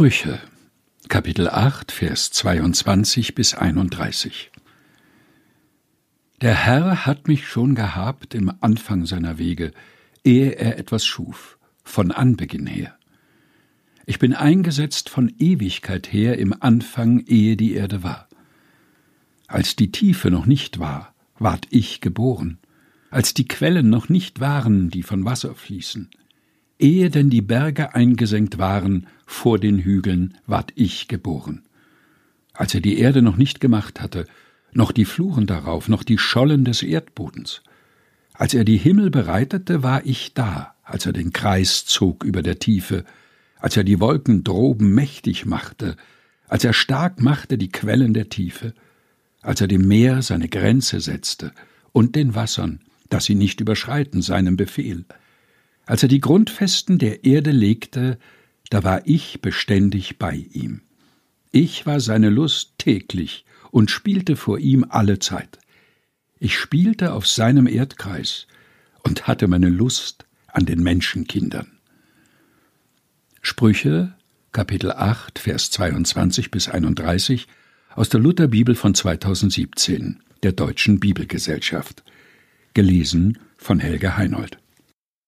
Sprüche Kapitel 8 Vers 22 bis 31 Der Herr hat mich schon gehabt im Anfang seiner Wege, ehe er etwas schuf, von Anbeginn her. Ich bin eingesetzt von Ewigkeit her im Anfang, ehe die Erde war. Als die Tiefe noch nicht war, ward ich geboren, als die Quellen noch nicht waren, die von Wasser fließen. Ehe denn die Berge eingesenkt waren, vor den Hügeln ward ich geboren. Als er die Erde noch nicht gemacht hatte, noch die Fluren darauf, noch die Schollen des Erdbodens. Als er die Himmel bereitete, war ich da, als er den Kreis zog über der Tiefe, als er die Wolken droben mächtig machte, als er stark machte die Quellen der Tiefe, als er dem Meer seine Grenze setzte und den Wassern, dass sie nicht überschreiten seinem Befehl, als er die Grundfesten der Erde legte, da war ich beständig bei ihm. Ich war seine Lust täglich und spielte vor ihm alle Zeit. Ich spielte auf seinem Erdkreis und hatte meine Lust an den Menschenkindern. Sprüche, Kapitel 8, Vers 22 bis 31 aus der Lutherbibel von 2017, der Deutschen Bibelgesellschaft. Gelesen von Helge Heinold.